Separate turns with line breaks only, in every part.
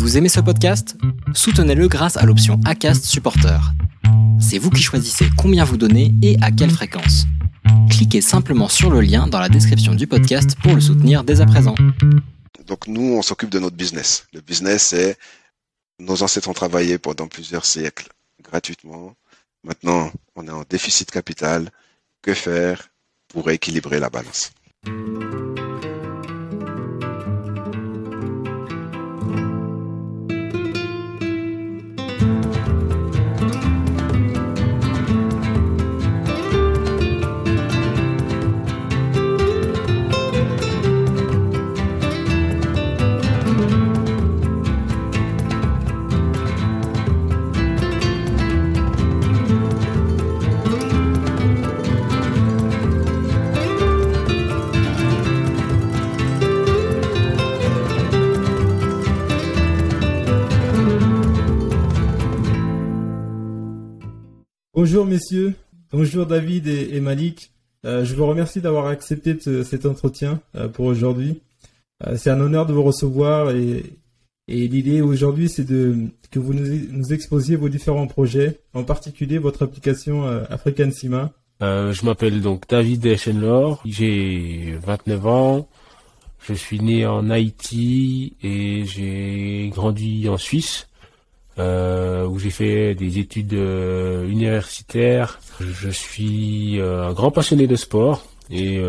Vous aimez ce podcast? Soutenez-le grâce à l'option ACAST Supporter. C'est vous qui choisissez combien vous donnez et à quelle fréquence. Cliquez simplement sur le lien dans la description du podcast pour le soutenir dès à présent.
Donc nous, on s'occupe de notre business. Le business, c'est nos ancêtres ont travaillé pendant plusieurs siècles gratuitement. Maintenant, on est en déficit capital. Que faire pour équilibrer la balance?
Bonjour messieurs, bonjour David et, Malik. Euh, je vous remercie d'avoir accepté cet entretien euh, pour aujourd'hui. Euh, c'est un honneur de vous recevoir et, l'idée aujourd'hui c'est que vous nous, exposiez vos différents projets, en particulier votre application African Sima.
je m'appelle donc David Eschenlor, j'ai 29 ans, je suis né en Haïti et j'ai grandi en Suisse. Euh, où j'ai fait des études euh, universitaires. Je suis euh, un grand passionné de sport et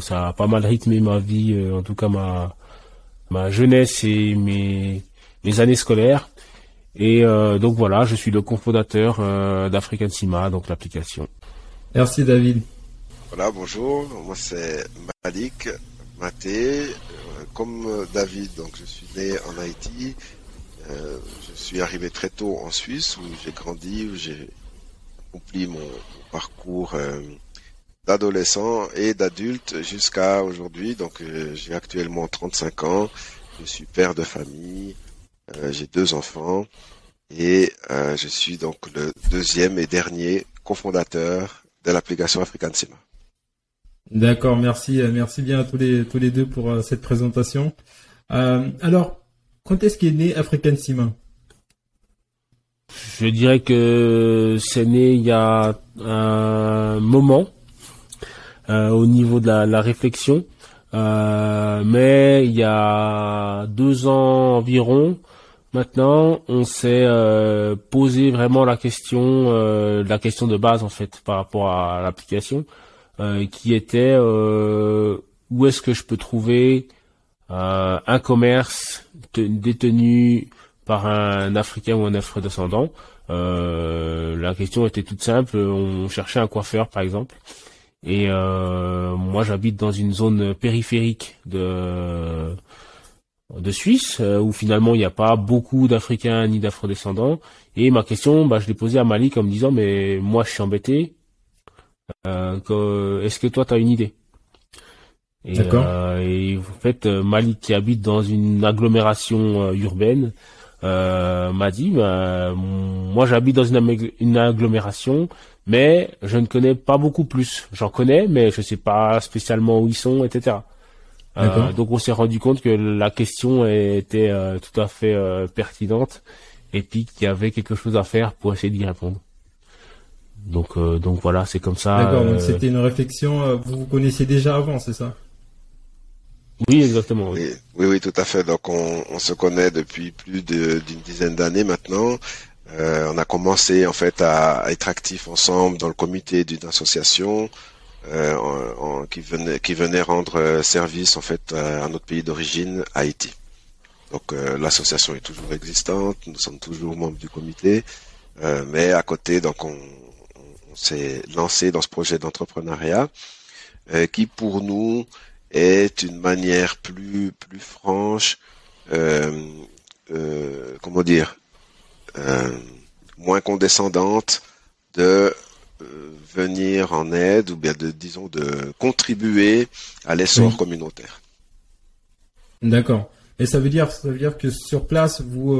ça a pas mal rythmé ma vie, en tout cas ma ma jeunesse et mes mes années scolaires. Et donc voilà, je suis le cofondateur d'African Sima, donc l'application.
Merci David.
Voilà, bonjour, moi c'est Malik Maté. comme David, donc je suis né en Haïti. Euh, je suis arrivé très tôt en Suisse où j'ai grandi, où j'ai accompli mon, parcours euh, d'adolescent et d'adulte jusqu'à aujourd'hui. Donc euh, j'ai actuellement 35 ans, je suis père de famille, j'ai deux enfants et je suis donc le deuxième et dernier cofondateur de l'application African Sima.
D'accord, merci, merci bien à tous les tous les deux pour cette présentation. alors, quand est-ce qu'est né African Sima
Je dirais que c'est né il y a un moment euh, au niveau de la, réflexion. Euh, mais il y a deux ans environ, maintenant, on s'est euh, posé vraiment la question, la question de base en fait par rapport à l'application, qui était où est-ce que je peux trouver euh, un commerce détenu par un Africain ou un Afro-descendant. Euh, la question était toute simple. On cherchait un coiffeur, par exemple. Et euh, moi, j'habite dans une zone périphérique de de Suisse, où finalement il n'y a pas beaucoup d'Africains ni d'Afro-descendants. Et ma question, bah, je l'ai posée à Malik en me disant, mais moi, je suis embêté. Est-ce que toi, tu as une idée? Et, euh, et en fait, euh, Malik qui habite dans une agglomération euh, urbaine euh, m'a dit, bah, moi j'habite dans une, une, agglomération, mais je ne connais pas beaucoup plus. J'en connais, mais je sais pas spécialement où ils sont, etc. Euh, donc on s'est rendu compte que la question était tout à fait pertinente et puis qu'il y avait quelque chose à faire pour essayer d'y répondre. Donc donc voilà, c'est comme ça.
D'accord, donc c'était une réflexion. vous vous connaissiez déjà avant, c'est ça?
Oui, exactement.
Oui. oui, tout à fait. Donc, on, se connaît depuis plus d'une dizaine d'années maintenant. Euh, on a commencé en fait à, être actifs ensemble dans le comité d'une association euh, qui venait qui venait rendre euh, service en fait à, notre pays d'origine, Haïti. Donc, l'association est toujours existante. Nous sommes toujours membres du comité, mais à côté, donc on, on s'est lancé dans ce projet d'entrepreneuriat qui, pour nous, est une manière plus plus franche, euh, euh, comment dire, euh, moins condescendante de venir en aide ou bien de disons de contribuer à l'essor communautaire.
D'accord. Et ça veut dire ça veut dire que sur place vous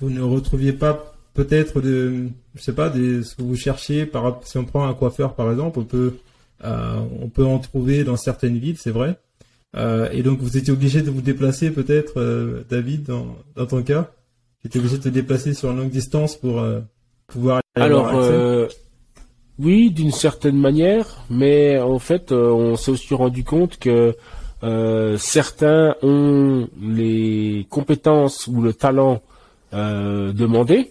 vous ne retrouviez pas peut-être de je sais pas des ce que vous cherchiez par si on prend un coiffeur par exemple on peut on peut en trouver dans certaines villes, c'est vrai. et donc vous étiez obligé de vous déplacer peut-être, David, dans, dans ton cas, tu étais obligé de te déplacer sur une longue distance pour pouvoir.
Alors. Oui, d'une certaine manière, mais en fait, on s'est aussi rendu compte que euh, certains ont les compétences ou le talent euh, demandé,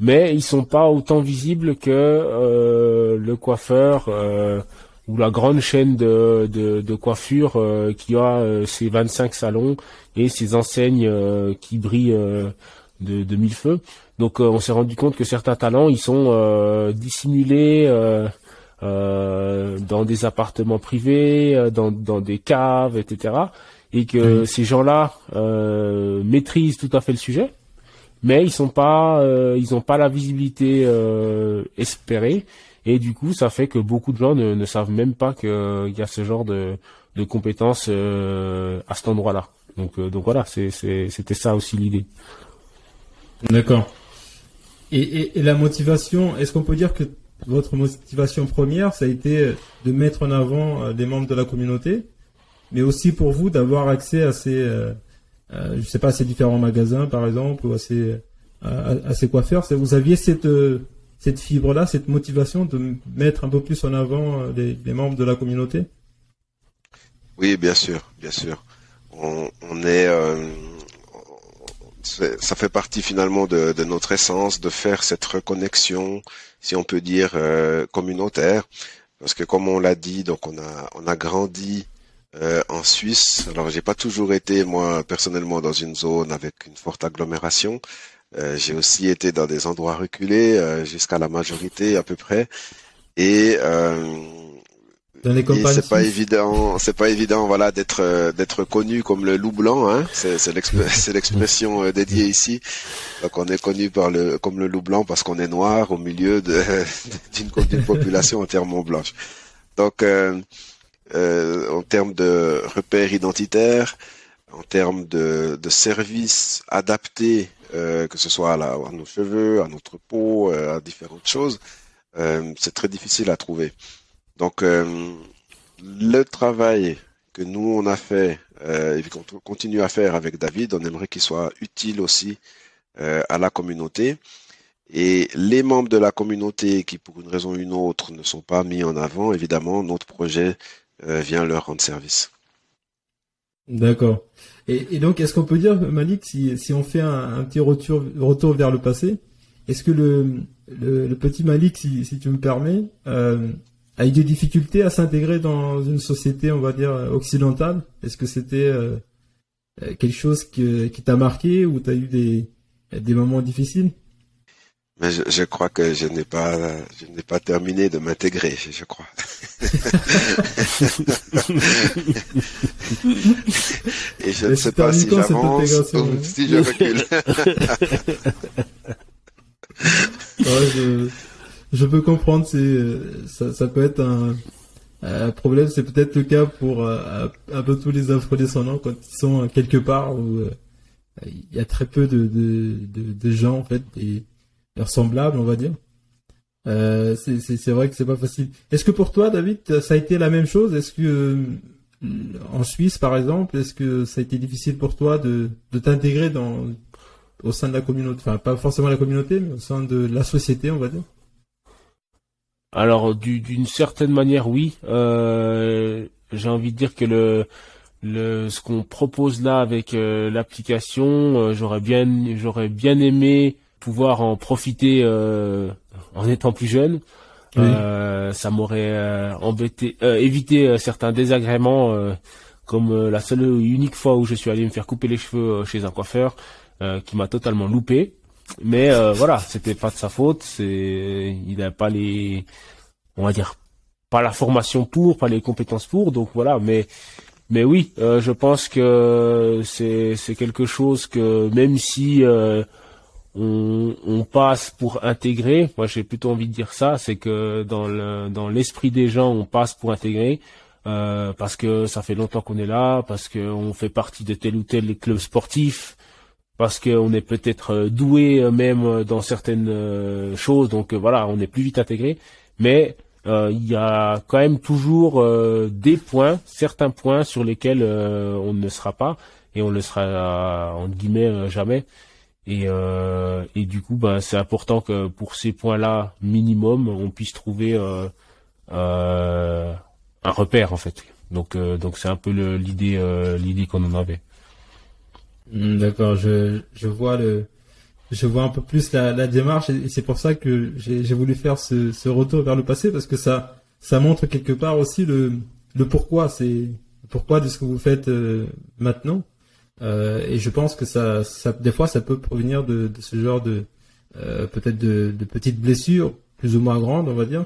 mais ils sont pas autant visibles que euh, le coiffeur euh, ou la grande chaîne de, de, de coiffure qui a ses 25 salons et ses enseignes qui brillent de, de mille feux. Donc on s'est rendu compte que certains talents ils sont dissimulés euh, dans des appartements privés, euh, dans, dans des caves, etc. Et que ces gens-là euh, maîtrisent tout à fait le sujet, mais ils sont pas, euh, ils ont pas la visibilité euh, espérée. Et du coup, ça fait que beaucoup de gens ne, savent même pas qu'il y a ce genre de, de compétences à cet endroit-là. Donc, donc voilà, c'était ça aussi l'idée.
D'accord. Et, et, et, la motivation, est-ce qu'on peut dire que votre motivation première, ça a été de mettre en avant euh, des membres de la communauté, mais aussi pour vous d'avoir accès à ces, euh, euh, je sais pas, à ces différents magasins, par exemple, ou à ces, coiffeurs. Vous aviez cette, cette fibre-là, cette motivation de mettre un peu plus en avant les, membres de la communauté?
Oui, bien sûr, bien sûr. On, est, ça fait partie finalement de, notre essence de faire cette reconnexion si on peut dire, euh, communautaire. Parce que comme on l'a dit, donc on a, on a grandi euh, en Suisse. Alors j'ai pas toujours été moi personnellement dans une zone avec une forte agglomération. Euh, j'ai aussi été dans des endroits reculés jusqu'à la majorité à peu près. Et c'est pas évident, c'est pas évident, voilà, d'être euh, d'être connu comme le loup blanc. Hein. C'est l'expression euh, dédiée ici. Donc on est connu par le comme le loup blanc parce qu'on est noir au milieu d'une population entièrement blanche. Donc euh, euh, en termes de repères identitaires, en termes de, de services adaptés, euh, que ce soit à, à, nos cheveux, à notre peau, à différentes choses, c'est très difficile à trouver. Donc, euh, le travail que nous, on a fait euh, et qu'on continue à faire avec David, on aimerait qu'il soit utile aussi euh, à la communauté. Et les membres de la communauté qui, pour une raison ou une autre, ne sont pas mis en avant, évidemment, notre projet vient leur rendre service.
D'accord. Et, donc, est-ce qu'on peut dire, Malik, si, on fait un, petit retour, vers le passé, est-ce que le, petit Malik, si, tu me permets, euh, a eu des difficultés à s'intégrer dans une société, on va dire, occidentale? Est-ce que c'était euh, euh, quelque chose qui t'a marqué ou tu as eu des moments difficiles?
Mais je, je, crois que je n'ai pas, je n'ai pas terminé de m'intégrer, je crois. Et je ne sais pas si j'avance ou si je recule.
ouais, je, je peux comprendre, c'est ça, ça peut être un, problème. C'est peut-être le cas pour euh, un peu tous les afro-descendants quand ils sont quelque part où euh, il y a très peu de, de, de, gens en fait, et semblables, on va dire. Euh, c'est vrai que c'est pas facile. Est-ce que pour toi, David, ça a été la même chose? Est-ce que en Suisse, par exemple, est-ce que ça a été difficile pour toi de, t'intégrer dans au sein de la communauté, enfin pas forcément la communauté, mais au sein de la société, on va dire
alors d'une certaine manière, oui. Euh, j'ai envie de dire que le, ce qu'on propose là avec euh, l'application, euh, j'aurais bien j'aurais bien aimé pouvoir en profiter en étant plus jeune. ça m'aurait embêté, évité certains désagréments, comme la seule et unique fois où je suis allé me faire couper les cheveux chez un coiffeur, qui m'a totalement loupé. Mais euh, voilà, c'était pas de sa faute. C'est, il n'a pas les, on va dire, pas la formation pour, pas les compétences pour. Donc voilà, mais mais oui, euh, je pense que c'est c'est quelque chose que même si euh, on, passe pour intégrer, moi j'ai plutôt envie de dire ça, c'est que dans le dans l'esprit des gens, on passe pour intégrer. Euh, parce que ça fait longtemps qu'on est là, parce qu'on fait partie de tel ou tel club sportif, parce qu'on est peut-être euh, doué euh, même dans certaines choses, donc voilà, on est plus vite intégré. Mais il y a quand même toujours des points, certains points sur lesquels on ne sera pas et on le sera en guillemets jamais. Et, et du coup, ben, c'est important que pour ces points-là minimum, on puisse trouver un repère en fait. Donc donc c'est un peu l'idée l'idée qu'on en avait.
Hmm, d'accord, je je vois le je vois un peu plus la, la démarche et c'est pour ça que j'ai voulu faire ce, ce, retour vers le passé parce que ça ça montre quelque part aussi le le pourquoi c'est pourquoi de ce que vous faites euh, maintenant euh, et je pense que ça des fois ça peut provenir de, ce genre de euh, peut-être de, petites blessures plus ou moins grandes on va dire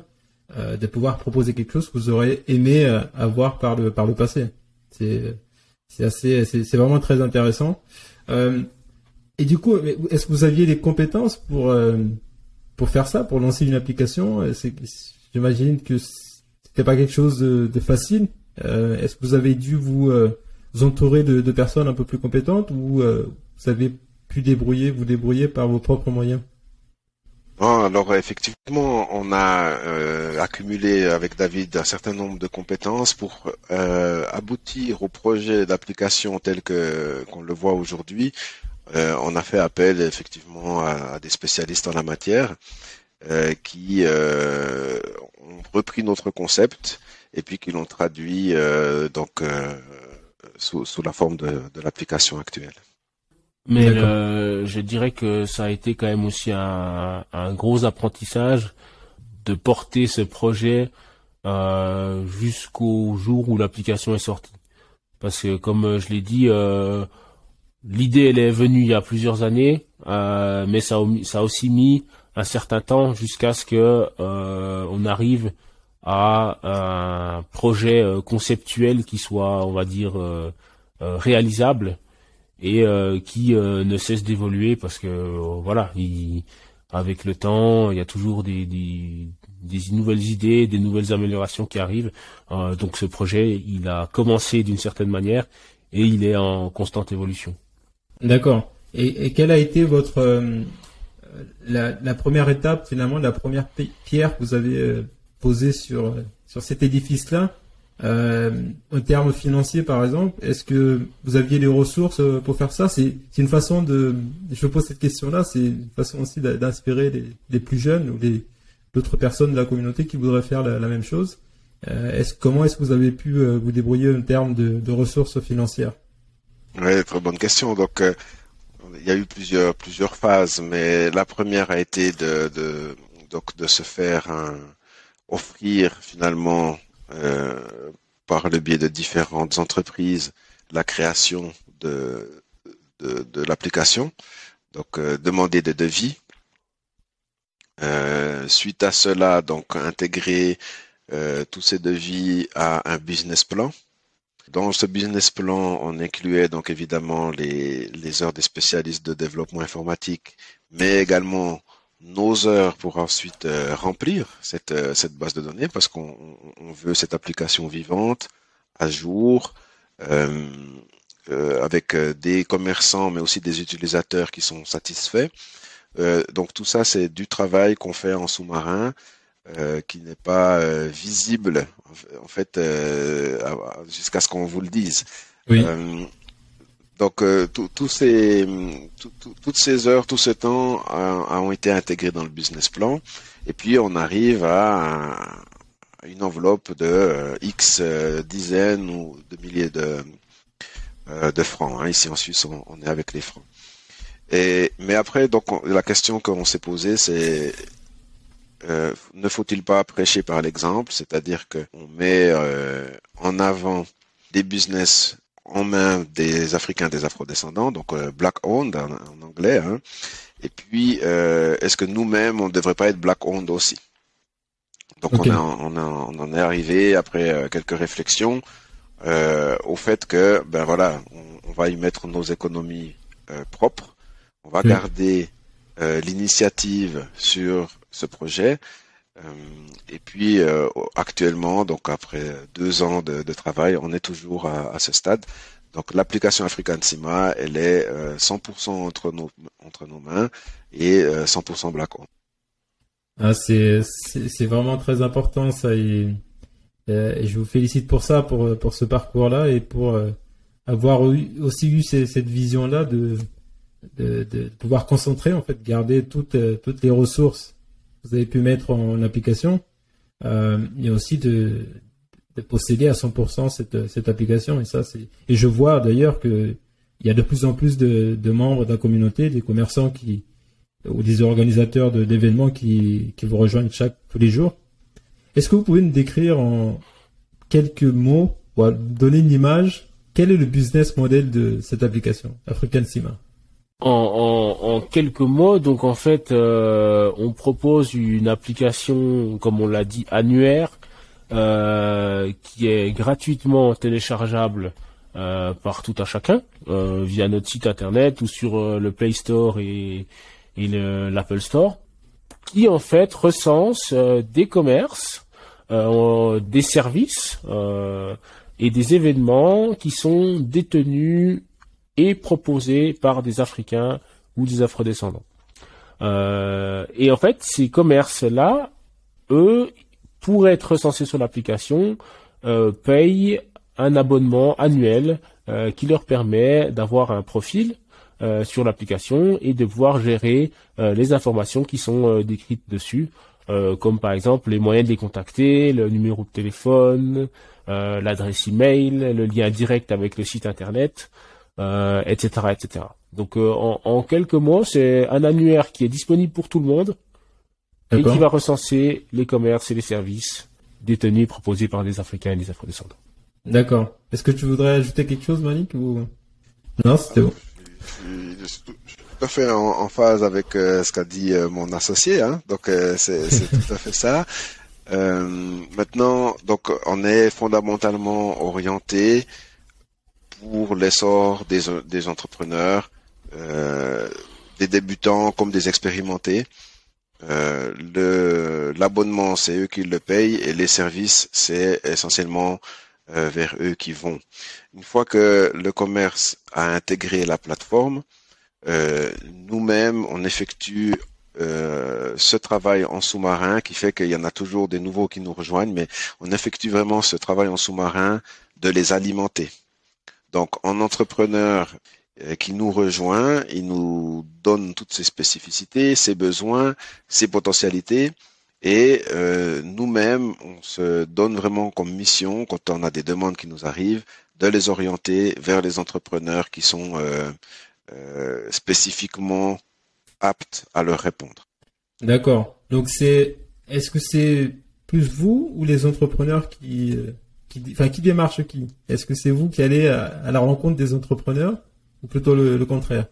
euh, de pouvoir proposer quelque chose que vous aurez aimé euh, avoir par le par le passé. C'est c'est assez c'est vraiment très intéressant. Euh, et du coup, est-ce que vous aviez les compétences pour euh, pour faire ça, pour lancer une application? J'imagine que c'était pas quelque chose de, facile. Euh, est-ce que vous avez dû vous, euh, entourer de, personnes un peu plus compétentes ou vous avez pu débrouiller, vous débrouiller par vos propres moyens?
Alors effectivement, on a accumulé avec David un certain nombre de compétences pour aboutir au projet d'application tel que qu'on le voit aujourd'hui. Euh, on a fait appel effectivement à, des spécialistes en la matière euh, qui euh, ont repris notre concept et puis qui l'ont traduit donc sous, la forme de, l'application actuelle.
Mais je dirais que ça a été quand même aussi un, gros apprentissage de porter ce projet jusqu'au jour où l'application est sortie. Parce que comme je l'ai dit, L'idée, elle est venue il y a plusieurs années, euh, mais ça, ça a aussi mis un certain temps jusqu'à ce que euh, on arrive à un projet euh, conceptuel qui soit, on va dire, réalisable et qui ne cesse d'évoluer parce que voilà, avec le temps, il y a toujours des, nouvelles idées, des nouvelles améliorations qui arrivent. donc ce projet, il a commencé d'une certaine manière et il est en constante évolution.
D'accord. Et, quelle a été votre euh, la, première étape finalement, la première pierre que vous avez euh, posée sur sur cet édifice-là euh, en termes financiers par exemple Est-ce que vous aviez les ressources euh, pour faire ça? C'est une façon de je pose cette question-là, c'est une façon aussi d'inspirer les, les, plus jeunes ou d'autres personnes de la communauté qui voudraient faire la, même chose. Euh, est-ce comment est-ce que vous avez pu vous débrouiller en termes de, de ressources financières?
Oui, très bonne question. Donc, euh, il y a eu plusieurs plusieurs phases, mais la première a été de, de donc de se faire un, offrir finalement euh, par le biais de différentes entreprises la création de l'application. Donc, euh, demander des devis. suite à cela, donc intégrer tous ces devis à un business plan dans ce business plan, on incluait donc évidemment les heures des spécialistes de développement informatique, mais également nos heures pour ensuite euh, remplir cette, euh, cette base de données parce qu'on on veut cette application vivante, à jour, euh, euh avec des commerçants mais aussi des utilisateurs qui sont satisfaits. donc tout ça, c'est du travail qu'on fait en sous-marin euh, qui n'est pas euh, visible en fait euh, jusqu'à ce qu'on vous le dise. Oui. Donc tous ces, toutes ces heures, tout ce temps ont été intégrés dans le business plan et puis on arrive à, une enveloppe de X dizaines ou de milliers de, francs. Hein. Ici en Suisse, on, est avec les francs. Et, mais après, donc, la question qu'on s'est posée, c'est euh, ne faut-il pas prêcher par l'exemple, c'est-à-dire qu'on met euh, en avant des business en main des Africains, des Afro-descendants, donc euh, black owned en, anglais, hein. et puis est-ce que nous-mêmes on ne devrait pas être black owned aussi? Donc on, on, on, en est arrivé après quelques réflexions au fait que ben voilà, on, va y mettre nos économies propres, on va garder l'initiative sur ce projet. Euh, et puis euh, actuellement, donc après deux ans de, travail, on est toujours à, ce stade. Donc l'application African Sima, elle est 100% euh, entre nos entre nos mains et 100% Black
Ah, c'est vraiment très important ça et, je vous félicite pour ça, pour pour ce parcours-là et pour avoir aussi eu cette vision-là de, de, de pouvoir concentrer en fait, garder toutes toutes les ressources vous avez pu mettre en application euh, et aussi de, de posséder à 100% cette, cette application. Et ça, et je vois d'ailleurs que il y a de plus en plus de, de membres de la communauté, des commerçants qui ou des organisateurs d'événements qui, qui vous rejoignent chaque tous les jours. Est-ce que vous pouvez nous décrire en quelques mots ou donner une image quel est le business model de cette application African Sima
en, en, quelques mots, donc en fait, euh, on propose une application, comme on l'a dit, annuaire, euh, qui est gratuitement téléchargeable euh, par tout à chacun via notre site internet ou sur le Play Store et, et l'Apple Store, qui en fait recense des commerces, des services et des événements qui sont détenus et proposés par des Africains ou des Afrodescendants. Euh, et en fait, ces commerces-là, eux, pour être recensés sur l'application, euh, payent un abonnement annuel euh, qui leur permet d'avoir un profil euh, sur l'application et de pouvoir gérer les informations qui sont décrites dessus, comme par exemple les moyens de les contacter, le numéro de téléphone, l'adresse email, le lien direct avec le site internet, euh, etc., etc. Donc euh, en, quelques mots, c'est un annuaire qui est disponible pour tout le monde et qui va recenser les commerces et les services détenus proposés par des Africains et des Afro-descendants.
D'accord. Est-ce que tu voudrais ajouter quelque chose, Malik ou? Non C'était bon.
Je suis tout à fait en, phase avec euh, ce qu'a dit mon associé. Hein. Donc c'est tout à fait ça. maintenant, donc on est fondamentalement orienté pour l'essor des, des entrepreneurs, euh, des débutants comme des expérimentés. Euh, l'abonnement c'est eux qui le payent et les services c'est essentiellement euh, vers eux qui vont. Une fois que le commerce a intégré la plateforme, euh, nous-mêmes on effectue euh, ce travail en sous-marin qui fait qu'il y en a toujours des nouveaux qui nous rejoignent, mais on effectue vraiment ce travail en sous-marin de les alimenter. Donc, en entrepreneur euh, qui nous rejoint, il nous donne toutes ses spécificités, ses besoins, ses potentialités. Et euh, nous-mêmes, on se donne vraiment comme mission, quand on a des demandes qui nous arrivent, de les orienter vers les entrepreneurs qui sont euh, spécifiquement aptes à leur répondre.
D'accord. Donc c'est, est-ce que c'est plus vous ou les entrepreneurs qui qui, enfin, qui démarche qui? Est-ce que c'est vous qui allez à, la rencontre des entrepreneurs ou plutôt le, contraire?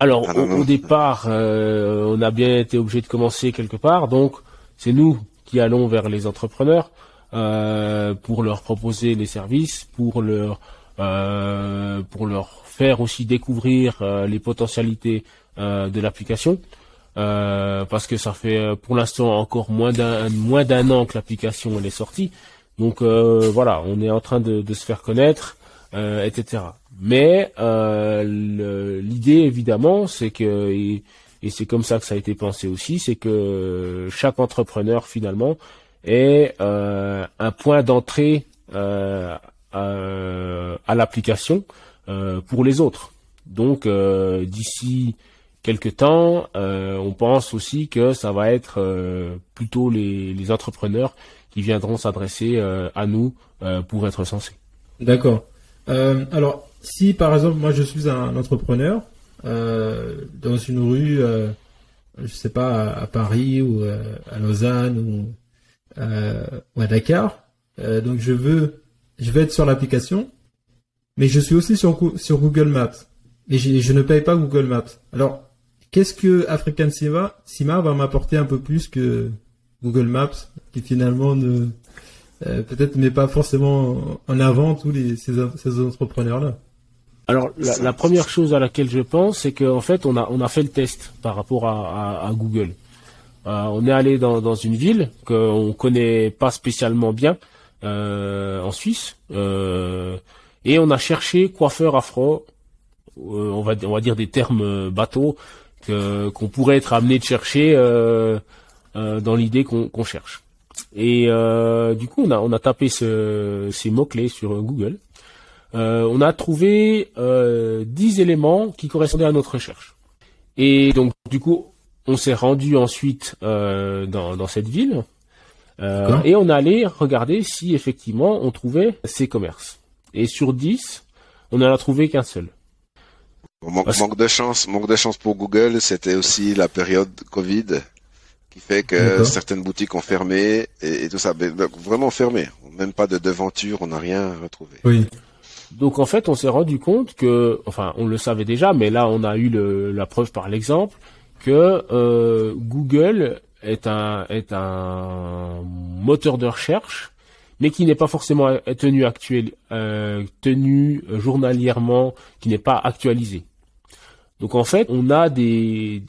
Alors, ah, au, départ, euh, on a bien été obligé de commencer quelque part, donc c'est nous qui allons vers les entrepreneurs euh, pour leur proposer les services, pour leur euh, pour leur faire aussi découvrir les potentialités de l'application. parce que ça fait pour l'instant encore moins d'un moins d'un an que l'application est sortie. Donc euh, voilà, on est en train de, se faire connaître, euh, etc. Mais euh, l'idée évidemment, c'est que et, c'est comme ça que ça a été pensé aussi, c'est que chaque entrepreneur finalement est un point d'entrée à, l'application pour les autres. Donc d'ici quelques temps, on pense aussi que ça va être plutôt les entrepreneurs viendront s'adresser euh, à nous euh, pour être censés.
D'accord. Euh, alors, si par exemple, moi je suis un entrepreneur dans une rue, je sais pas, à, Paris ou à Lausanne ou, à Dakar, donc je veux, je vais être sur l'application, mais je suis aussi sur, sur Google Maps et je ne paye pas Google Maps. Alors, qu'est-ce que African Sima, Sima va m'apporter un peu plus que Google Maps, qui finalement ne euh, peut-être met pas forcément en avant tous les ces, entrepreneurs-là.
Alors la, première chose à laquelle je pense, c'est qu'en fait on a on a fait le test par rapport à, Google. Euh, on est allé dans, une ville qu'on connaît pas spécialement bien euh, en Suisse et on a cherché coiffeur afro. on va on va dire des termes bateaux qu'on pourrait être amené de chercher dans l'idée qu'on cherche. Et du coup, on a, on a tapé ce, ces mots-clés sur Google. on a trouvé 10 éléments qui correspondaient à notre recherche. Et donc, du coup, on s'est rendu ensuite dans, dans cette ville euh, et on allait regarder si effectivement on trouvait ces commerces. Et sur 10, on n'en a trouvé qu'un seul.
manque, de chance, manque de chance pour Google, c'était aussi la période Covid qui fait que certaines boutiques ont fermé et, tout ça, vraiment fermé. Même pas de devanture, on n'a rien retrouvé.
Oui.
Donc en fait, on s'est rendu compte que, enfin, on le savait déjà, mais là, on a eu la preuve par l'exemple que euh, Google est un, est un moteur de recherche, mais qui n'est pas forcément tenu actuel, euh, tenu journalièrement, qui n'est pas actualisé. Donc en fait, on a des,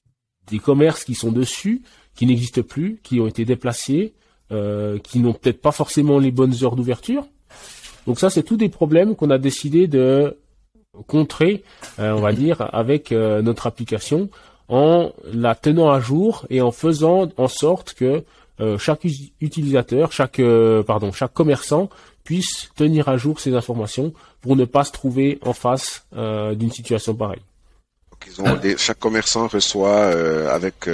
des commerces qui sont dessus, qui n'existent plus, qui ont été déplacés, euh, qui n'ont peut-être pas forcément les bonnes heures d'ouverture. Donc ça, c'est tous des problèmes qu'on a décidé de contrer, euh, on va dire, avec euh, notre application en la tenant à jour et en faisant en sorte que euh, chaque utilisateur, chaque pardon, chaque commerçant puisse tenir à jour ces informations pour ne pas se trouver en face d'une situation pareille.
Chaque commerçant reçoit avec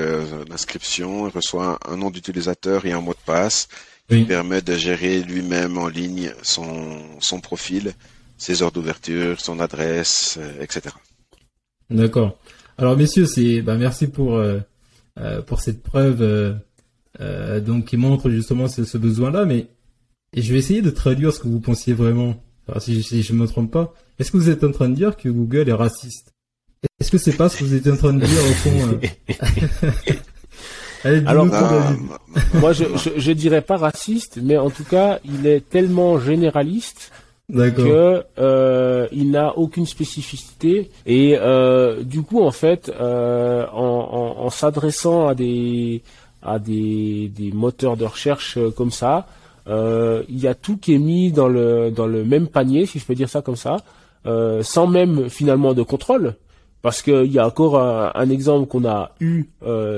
l'inscription, reçoit un, nom d'utilisateur et un mot de passe qui permet de gérer lui-même en ligne son, son profil, ses heures d'ouverture, son adresse, etc.
D'accord. Alors messieurs, c'est bah, merci pour euh, euh, pour cette preuve euh, donc qui montre justement ce, besoin-là, mais et je vais essayer de traduire ce que vous pensiez vraiment. si, je ne me trompe pas, est-ce que vous êtes en train de dire que Google est raciste? Est-ce que c'est pas ce que vous êtes en train de dire au fond
Alors, moi, je, je, je, dirais pas raciste, mais en tout cas, il est tellement généraliste que euh, il n'a aucune spécificité. Et euh, du coup en fait euh, en, en, s'adressant à des à des, des moteurs de recherche euh, comme ça euh, il y a tout qui est mis dans le dans le même panier si je peux dire ça comme ça euh, sans même finalement de contrôle parce qu'il y a encore un, un exemple qu'on a eu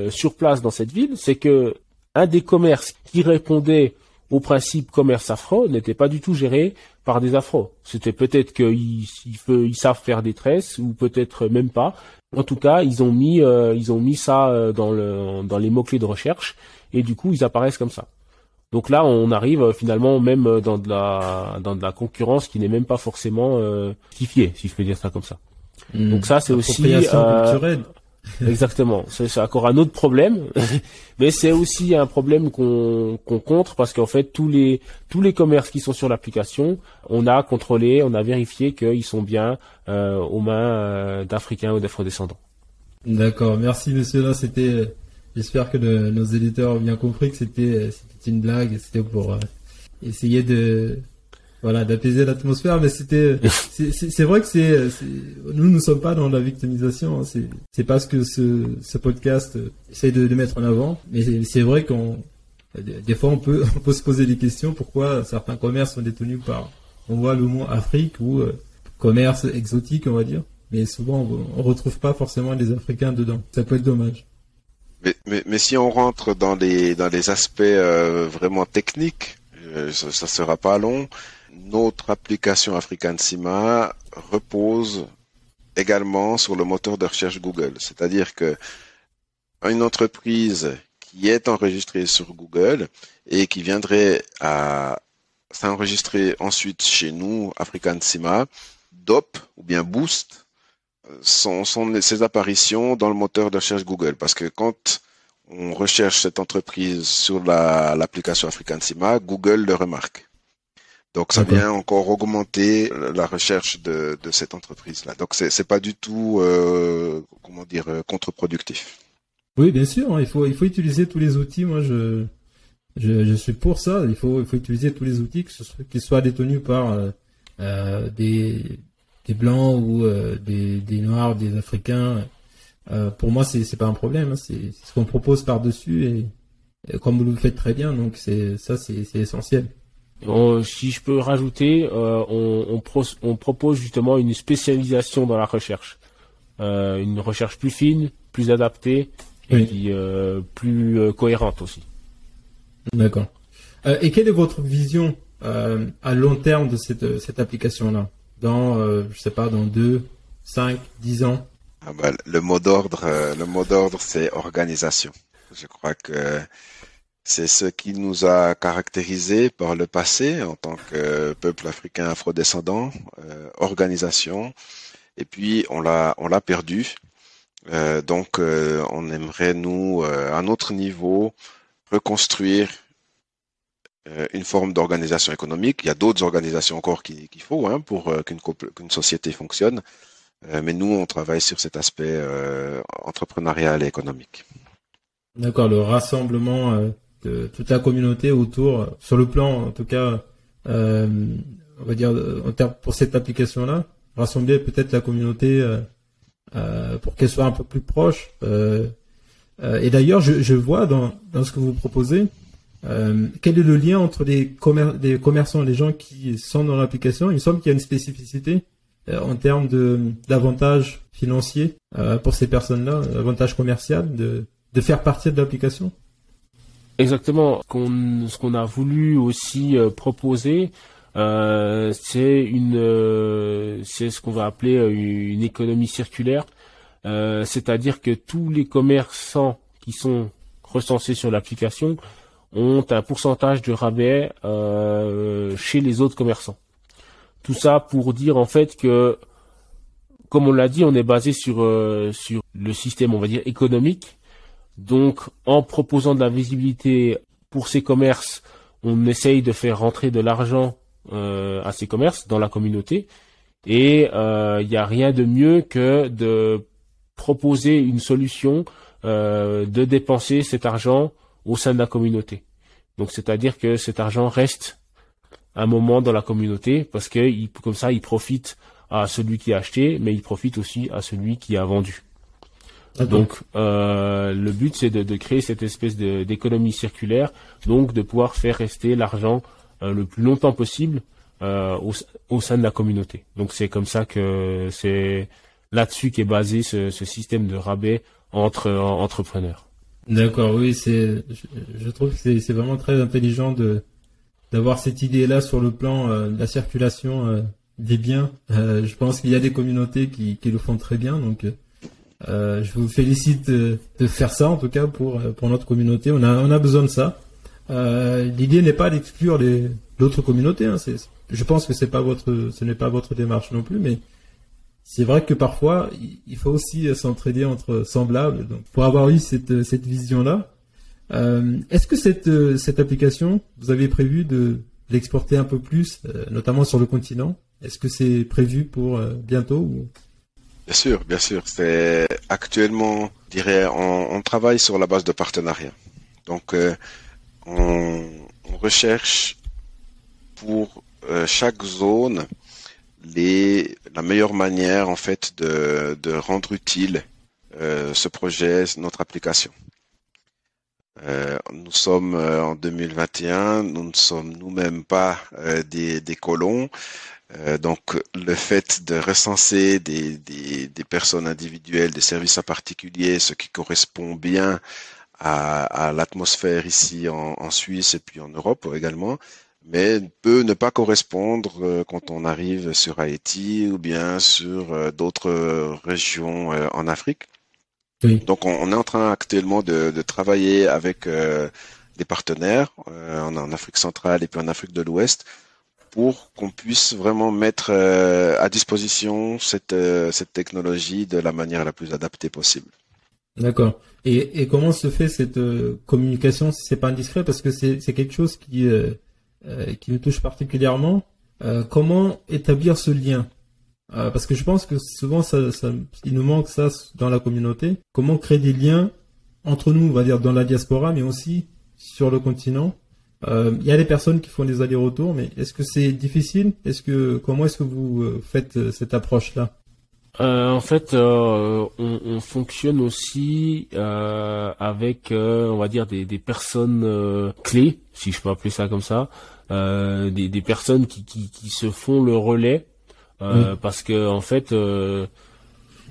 sur place dans cette ville c'est que un des commerces qui répondait au principe commerce afro n'était pas du tout géré par des afros. C'était peut-être qu'ils ils, savent faire des tresses ou peut-être même pas. En tout cas, ils ont mis euh, ils ont mis ça euh, dans le dans les mots clés de recherche et du coup ils apparaissent comme ça. Donc là, on arrive euh, finalement même dans de la dans de la concurrence qui n'est même pas forcément euh, si je peux dire ça comme ça. Hmm. Donc ça, c'est aussi Exactement. C'est encore un autre problème, mais c'est aussi un problème qu'on contre parce qu'en fait tous les tous les commerces qui sont sur l'application, on a contrôlé, on a vérifié qu'ils sont bien euh, aux mains euh, d'Africains ou d'Afro-descendants.
D'accord. Merci monsieur. Là, c'était. J'espère que nos éditeurs ont bien compris que c'était c'était une blague. C'était pour euh, essayer de voilà, d'apaiser l'atmosphère, mais c'était, c'est vrai que c'est, nous, nous sommes pas dans la victimisation, hein. c'est, c'est pas ce que ce, ce podcast essaye de, de mettre en avant, mais c'est vrai qu'on, des fois, on peut, on peut se poser des questions pourquoi certains commerces sont détenus par, on voit le mot Afrique ou euh, commerce exotique, on va dire, mais souvent on, retrouve pas forcément les Africains dedans. Ça peut être dommage.
Mais, mais, mais si on rentre dans les dans les aspects euh, vraiment techniques, euh, ça, ça sera pas long notre application African Sima repose également sur le moteur de recherche Google. C'est-à-dire que une entreprise qui est enregistrée sur Google et qui viendrait à s'enregistrer ensuite chez nous, African Sima, DOP ou bien Boost ses apparitions dans le moteur de recherche Google. Parce que quand on recherche cette entreprise sur l'application African Sima, Google le remarque. Donc ça vient encore augmenter la recherche de, de cette entreprise-là. Donc c'est pas du tout euh, comment dire euh, contre-productif.
Oui, bien sûr. Hein. il faut il faut utiliser tous les outils. Moi, je je, je suis pour ça. Il faut il faut utiliser tous les outils, qu'ils soient détenus par euh, euh, des des blancs ou euh, des des noirs, des africains. Euh, pour moi, c'est c'est pas un problème. Hein. C'est ce qu'on propose par dessus et, et, comme vous le faites très bien. Donc c'est ça c'est c'est
si je peux rajouter, euh, on, on, propose justement une spécialisation dans la recherche, euh, une recherche plus fine, plus adaptée, et puis plus cohérente aussi.
D'accord. et quelle est votre vision à long terme de cette, cette application-là? Dans, je sais pas, dans 2, 5, 10 ans?
Ah bah, Le mot d'ordre, le mot d'ordre, c'est organisation. Je crois que c'est ce qui nous a caractérisé par le passé en tant que peuple africain afrodescendant, euh, organisation. Et puis on l'a on l'a perdu. Euh, donc euh, on aimerait nous à notre niveau reconstruire une forme d'organisation économique. Il y a d'autres organisations encore qu'il faut hein, pour qu'une qu'une société fonctionne. mais nous on travaille sur cet aspect entrepreneurial et économique.
D'accord, le rassemblement toute la communauté autour, sur le plan en tout cas, euh, on va dire en termes pour cette application-là, rassembler peut-être la communauté euh, euh, pour qu'elle soit un peu plus proche. et d'ailleurs, je, vois dans, ce que vous proposez, quel est le lien entre les, les commerçants les gens qui sont dans l'application? Il me semble qu'il y a une spécificité en termes d'avantages financiers pour ces personnes-là, avantage commercial de, de faire partie de l'application.
Exactement. ce qu'on a voulu aussi euh, proposer, euh, c'est une, euh, c'est ce qu'on va appeler une économie circulaire, c'est-à-dire que tous les commerçants qui sont recensés sur l'application ont un pourcentage de rabais chez les autres commerçants. Tout ça pour dire en fait que, comme on l'a dit, on est basé sur sur le système, on va dire économique donc, en proposant de la visibilité pour ces commerces, on essaye de faire rentrer de l'argent euh, à ces commerces dans la communauté. Et il euh, n'y a rien de mieux que de proposer une solution euh, de dépenser cet argent au sein de la communauté. Donc, c'est-à-dire que cet argent reste un moment dans la communauté parce que comme ça, il profite à celui qui a acheté, mais il profite aussi à celui qui a vendu. Donc euh, le but c'est de, créer cette espèce d'économie circulaire, donc de pouvoir faire rester l'argent euh, le plus longtemps possible euh, au, sein de la communauté. Donc c'est comme ça que c'est là-dessus qu'est basé ce, système de rabais entre entrepreneurs.
D'accord, oui, c'est je, trouve que c'est vraiment très intelligent de d'avoir cette idée-là sur le plan de la circulation des biens. je pense qu'il y a des communautés qui, qui le font très bien, donc euh, je vous félicite de, faire ça en tout cas pour euh, pour notre communauté. On a on a besoin de ça. Euh, L'idée n'est pas d'exclure d'autres communautés. Hein. je pense que pas votre ce n'est pas votre démarche non plus, mais c'est vrai que parfois il faut aussi s'entraider entre semblables. Donc pour avoir eu cette cette vision là, euh, est-ce que cette cette application vous avez prévu de l'exporter un peu plus, notamment sur le continent? Est-ce que c'est prévu pour bientôt.
Bien sûr, bien sûr. C'est actuellement, je dirais, on, travaille sur la base de partenariats. Donc, euh, on, recherche pour euh, chaque zone la meilleure manière en fait de, rendre utile euh, ce projet, notre application. nous sommes en 2021, nous ne sommes nous-mêmes pas des colons. Euh, donc le fait de recenser des, des, des, personnes individuelles, des services à particulier, ce qui correspond bien à, à l'atmosphère ici en, en, Suisse et puis en Europe également, mais peut ne pas correspondre euh, quand on arrive sur Haïti ou bien sur euh, d'autres régions en Afrique. Donc on, est en train actuellement de, de travailler avec des partenaires en, en Afrique centrale et puis en Afrique de l'Ouest pour qu'on puisse vraiment mettre euh, à disposition cette, euh, cette technologie de la manière la plus adaptée possible.
D'accord. Et, comment se fait cette euh, communication si c'est pas indiscret? Parce que c'est quelque chose qui qui me touche particulièrement. comment établir ce lien? Parce que je pense que souvent ça, il nous manque ça dans la communauté. Comment créer des liens entre nous, on va dire dans la diaspora, mais aussi sur le continent euh, il y a des personnes qui font des allers-retours, mais est-ce que c'est difficile? Est-ce que comment est-ce que vous euh, faites euh, cette approche-là?
En fait, on, fonctionne aussi avec, on va dire, des, personnes clés, si je peux appeler ça comme ça, des, personnes qui, se font le relais, parce que en fait,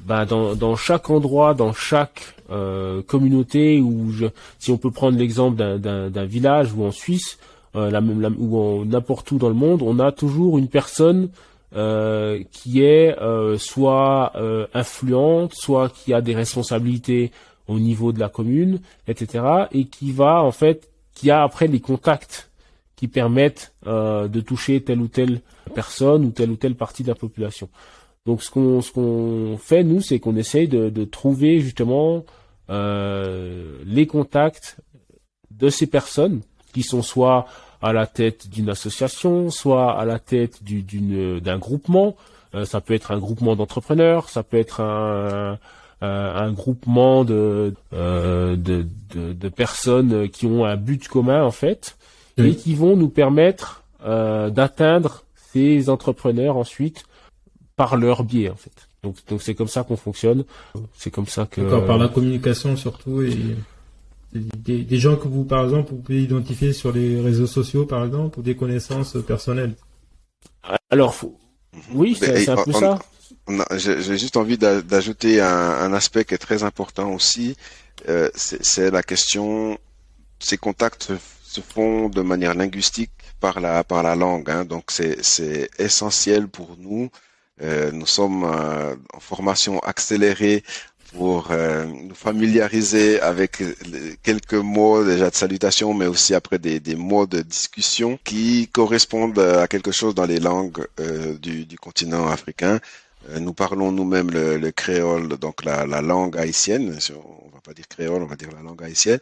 bah, dans, dans chaque endroit, dans chaque euh, communauté, où je, si on peut prendre l'exemple d'un village ou en Suisse, euh, la même, ou n'importe où dans le monde, on a toujours une personne euh, qui est euh, soit euh, influente, soit qui a des responsabilités au niveau de la commune, etc. Et qui va en fait, qui a après les contacts qui permettent de toucher telle ou telle personne ou telle ou telle partie de la population. Donc ce qu'on ce qu'on fait nous, c'est qu'on essaye de, de, trouver justement euh, les contacts de ces personnes qui sont soit à la tête d'une association, soit à la tête d'une d'un groupement. Euh, ça peut être un groupement d'entrepreneurs, ça peut être un, un, groupement de, euh, de, de, de, personnes qui ont un but commun en fait et qui vont nous permettre euh, d'atteindre ces entrepreneurs ensuite par leur biais en fait. Donc donc c'est comme ça qu'on fonctionne. C'est comme ça que
D'accord, par la communication surtout et des, gens que vous par exemple vous pouvez identifier sur les réseaux sociaux par exemple ou des connaissances personnelles.
Alors oui, c'est un peu ça.
J'ai juste envie d'ajouter un, aspect qui est très important aussi. Euh, c'est la question. Ces contacts se font de manière linguistique par la par la langue. Hein, donc c'est essentiel pour nous euh, nous sommes euh, en formation accélérée pour euh, nous familiariser avec quelques mots déjà de salutation, mais aussi après des, des mots de discussion qui correspondent à quelque chose dans les langues du, du, continent africain. nous parlons nous-mêmes le, créole, donc la, la, langue haïtienne. On va pas dire créole, on va dire la langue haïtienne.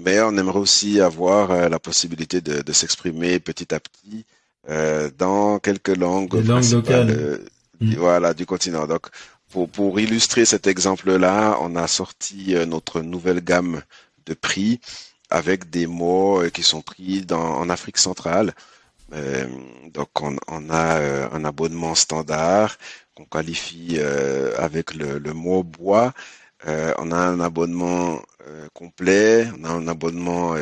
mais on aimerait aussi avoir la possibilité de, de s'exprimer petit à petit euh, dans quelques langues,
locales. Euh,
mm. voilà, du continent. Donc, pour, pour illustrer cet exemple-là, on a sorti euh, notre nouvelle gamme de prix avec des mots qui sont pris dans, en Afrique centrale. Euh, donc on, on a un abonnement standard qu'on qualifie avec le, le, mot bois. on a un abonnement complet, on a un abonnement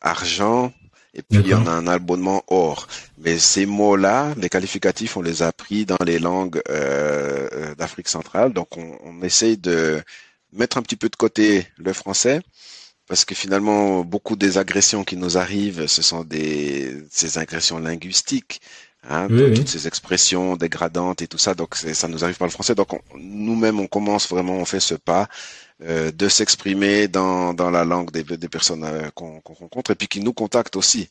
argent, et puis on a un abonnement or. Mais ces mots-là, les qualificatifs, on les a pris dans les langues euh, euh, d'Afrique centrale. Donc on, on, essaye de mettre un petit peu de côté le français. Parce que finalement, beaucoup des agressions qui nous arrivent, ce sont des ces agressions linguistiques, hein, toutes ces expressions dégradantes et tout ça. Donc ça nous arrive par le français. Donc nous-mêmes, on commence vraiment, on fait ce pas euh, de s'exprimer dans, dans la langue des, des personnes euh, qu'on rencontre et puis qui nous contactent aussi.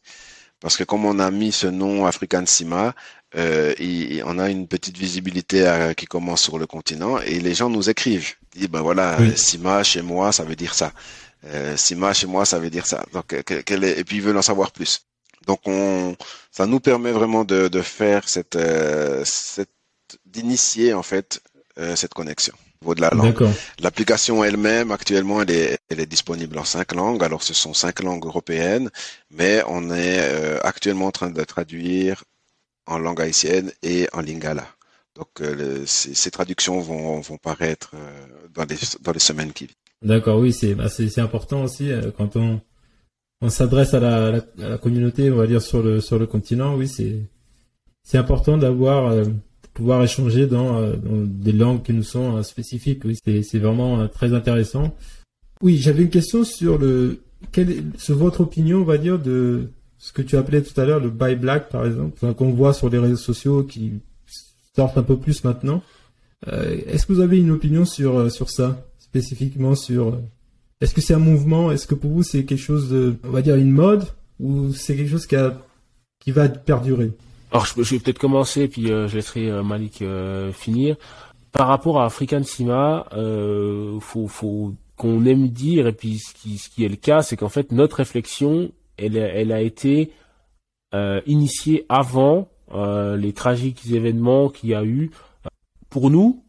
Parce que comme on a mis ce nom African Sima, euh, et, on a une petite visibilité euh, qui commence sur le continent et les gens nous écrivent. Ils disent, ben voilà, Sima chez moi, ça veut dire ça. Euh, Sima chez moi, ça veut dire ça. Donc, quel est... et puis ils veulent en savoir plus. Donc, on, ça nous permet vraiment de, de faire cette, cette d'initier en fait cette connexion de la langue. L'application elle-même, actuellement, elle est, elle est disponible en cinq langues. Alors, ce sont cinq langues européennes, mais on est euh, actuellement en train de traduire en langue haïtienne et en lingala. Donc, euh, ces, traductions vont, vont paraître euh, dans, les, dans les semaines qui viennent.
D'accord, oui, c'est bah, important aussi quand on on s'adresse à la, à la, communauté, on va dire sur le sur le continent. Oui, c'est c'est important d'avoir pouvoir échanger dans, euh, dans, des langues qui nous sont euh, spécifiques. Oui, c'est vraiment euh, très intéressant. Oui, j'avais une question sur le quelle sur votre opinion, on va dire, de ce que tu appelais tout à l'heure le buy black, par exemple, qu'on voit sur les réseaux sociaux qui sortent un peu plus maintenant. Est-ce que vous avez une opinion sur sur ça spécifiquement sur Est-ce que c'est un mouvement Est-ce que pour vous c'est quelque chose de, on va dire, une mode ou c'est quelque chose qui a qui va perdurer?
Alors je, vais peut-être commencer, puis euh, je laisserai euh, Malik euh, finir. Par rapport à African Sima, euh, faut, faut qu'on aime dire, et puis ce qui, ce qui est le cas, c'est qu'en fait notre réflexion, elle, elle a été initiée avant les tragiques événements qu'il y a eu. Pour nous,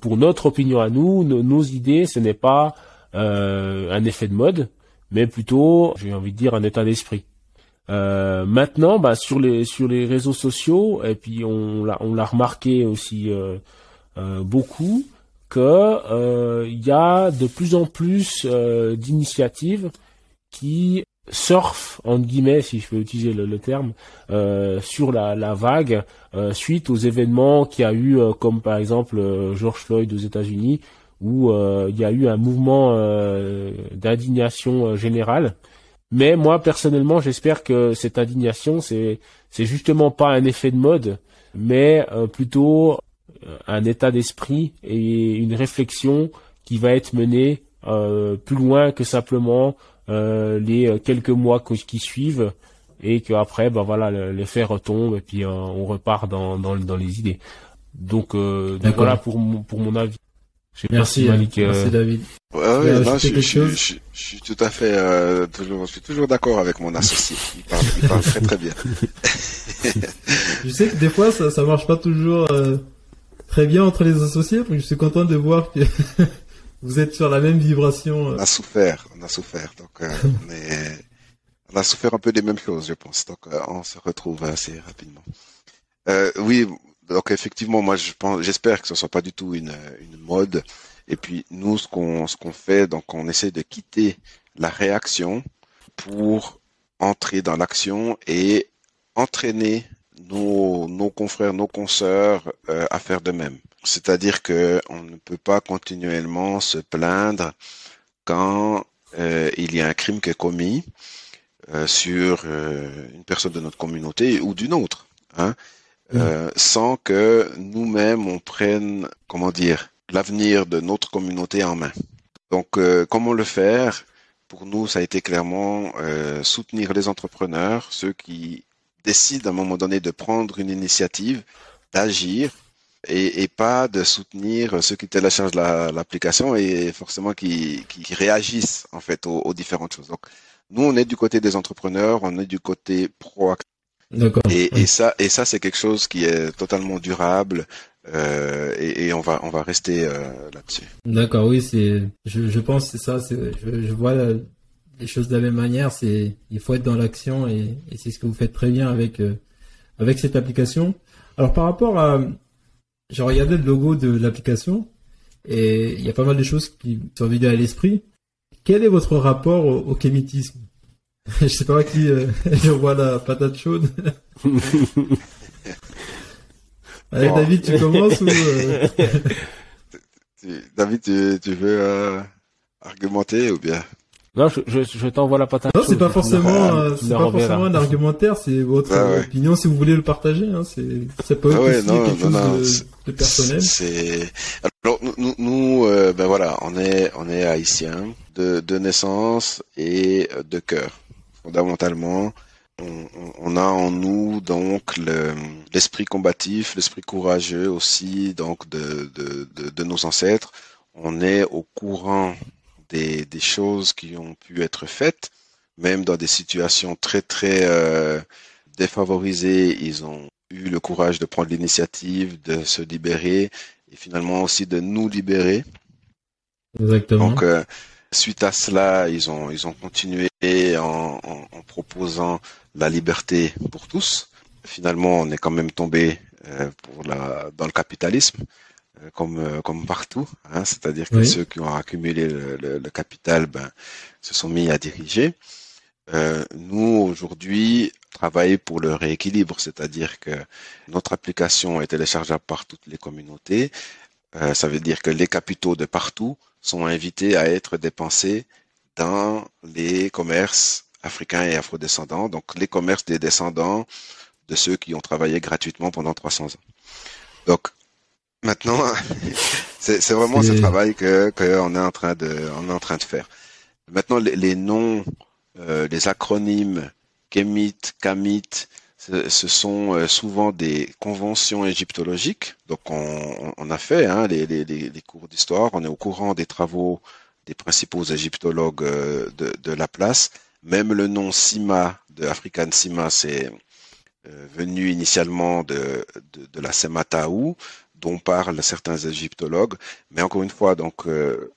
pour notre opinion à nous, nos, idées, ce n'est pas un effet de mode, mais plutôt, j'ai envie de dire, un état d'esprit. Euh, maintenant, bah, sur les sur les réseaux sociaux, et puis on l'a on l'a remarqué aussi euh, euh, beaucoup que il y a de plus en plus d'initiatives qui surf en guillemets si je peux utiliser le, terme euh, sur la, la vague euh, suite aux événements qu'il y a eu euh, comme par exemple George Floyd aux États-Unis où il y a eu un mouvement d'indignation générale mais moi personnellement j'espère que cette indignation c'est c'est justement pas un effet de mode mais plutôt un état d'esprit et une réflexion qui va être menée plus loin que simplement euh, les euh, quelques mois qui suivent et qu'après ben voilà les faits retombent et puis euh, on repart dans, dans, dans les idées. Donc, donc voilà pour mon, pour mon avis
Merci, Malik, merci David.
Ouais, non, je, je, je, je, suis tout à fait euh, toujours, je suis toujours d'accord avec mon associé. Il parle, il parle très très bien.
je sais que des fois ça ça marche pas toujours euh, très bien entre les associés. Donc je suis content de voir que vous êtes sur la même vibration.
Euh. On a souffert, on a souffert. Donc, euh, on, a souffert un peu des mêmes choses, je pense. Donc, euh, on se retrouve assez rapidement. oui, donc effectivement, moi, je pense, j'espère que ce soit pas du tout une, mode. Et puis, nous, ce qu'on, ce qu'on fait, donc, on essaie de quitter la réaction pour entrer dans l'action et entraîner nos, nos confrères, nos consoeurs à faire de même. C'est-à-dire que on ne peut pas continuellement se plaindre quand euh, il y a un crime qui est commis euh, sur euh, une personne de notre communauté ou d'une autre, hein, mm. sans que nous-mêmes on prenne, comment dire, l'avenir de notre communauté en main. Donc, comment le faire? Pour nous, ça a été clairement soutenir les entrepreneurs, ceux qui décident à un moment donné de prendre une initiative, d'agir et, et, pas de soutenir ceux qui téléchargent l'application et forcément qui, qui, réagissent en fait aux, aux, différentes choses. Donc nous on est du côté des entrepreneurs, on est du côté proactif. Et, et, ça et ça c'est quelque chose qui est totalement durable euh, et, et, on va on va rester euh, là-dessus.
D'accord, oui c'est je, je pense c'est ça je, je vois les choses de la même manière c'est il faut être dans l'action et, et c'est ce que vous faites très bien avec euh, avec cette application. Alors par rapport à j'ai regardé le logo de l'application et il y a pas mal de choses qui sont venues à l'esprit. Quel est votre rapport au, kémitisme Je sais pas qui euh, je vois la patate chaude. Allez, David, tu commences ou euh?
David, tu, veux euh, argumenter ou bien?
Non, je, je, je t'envoie la patate.
Non, c'est pas forcément, euh, c'est pas forcément un argumentaire, c'est votre ah opinion si vous voulez le partager. Hein, c'est, ça peut ah être quelque chose de, personnel.
C'est, alors nous, nous euh, ben voilà, on est, on est haïtiens de, de naissance et de cœur. Fondamentalement, on, on, a en nous donc le, l'esprit combatif, l'esprit courageux aussi, donc de, de, de, de nos ancêtres. On est au courant des, des, choses qui ont pu être faites, même dans des situations très très euh, défavorisées, ils ont eu le courage de prendre l'initiative, de se libérer et finalement aussi de nous libérer.
Exactement.
Donc euh, suite à cela, ils ont ils ont continué en, en, en, proposant la liberté pour tous. Finalement, on est quand même tombé euh, pour la dans le capitalisme. Euh, comme euh, comme partout, hein, c'est-à-dire que ceux qui ont accumulé le, le, capital ben, se sont mis à diriger. Nous aujourd'hui travaillons pour le rééquilibre, c'est-à-dire que notre application est téléchargeable par toutes les communautés. Ça veut dire que les capitaux de partout sont invités à être dépensés dans les commerces africains et afrodescendants, donc les commerces des descendants de ceux qui ont travaillé gratuitement pendant 300 ans. Donc Maintenant, c'est vraiment ce travail que qu'on est en train de on est en train de faire. Maintenant, les, les noms, euh, les acronymes Kemit, Kamit, ce, sont euh, souvent des conventions égyptologiques. Donc, on, a fait hein, les, cours d'histoire. On est au courant des travaux des principaux égyptologues euh, de, la place. Même le nom Sima de African Sima, c'est venu initialement de, de, de la Semataou dont parlent certains égyptologues. Mais encore une fois, donc euh,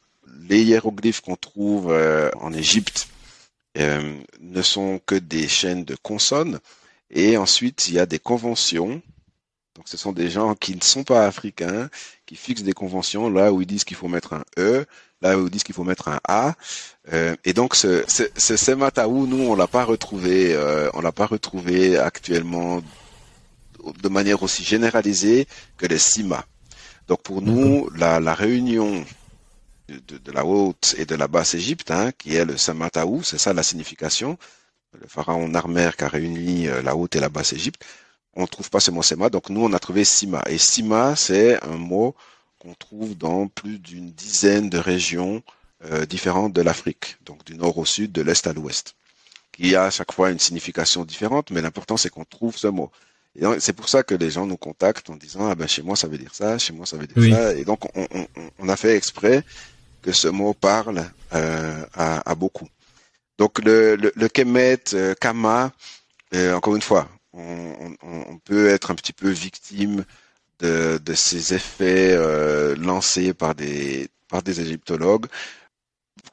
les hiéroglyphes qu'on trouve euh, en Égypte euh, ne sont que des chaînes de consonnes. Et ensuite, il y a des conventions Donc ce sont des gens qui ne sont pas africains, qui fixent des conventions là où ils disent qu'il faut mettre un E, là où ils disent qu'il faut mettre un A. Euh, et donc ce, ce, ce Semataou, nous on l'a pas retrouvé, euh, on l'a pas retrouvé actuellement de manière aussi généralisée que les CIMA. Donc pour nous, la, la réunion de, de, la haute et de la basse Égypte, hein, qui est le Samataou, c'est ça la signification, le pharaon Narmer qui a réuni euh, la haute et la basse Égypte, on ne trouve pas ce mot Sema, donc nous on a trouvé Sima. Et Sima, c'est un mot qu'on trouve dans plus d'une dizaine de régions euh, différentes de l'Afrique, donc du nord au sud, de l'est à l'ouest, qui a à chaque fois une signification différente, mais l'important c'est qu'on trouve ce mot. Et c'est pour ça que les gens nous contactent en disant ah ben chez moi ça veut dire ça, chez moi ça veut dire ça, et donc on, on, on, a fait exprès que ce mot parle euh, à, à, beaucoup. Donc le, le, le Kemet, euh, Kama, euh, encore une fois, on, on, peut être un petit peu victime de, de ces effets euh, lancés par des par des égyptologues,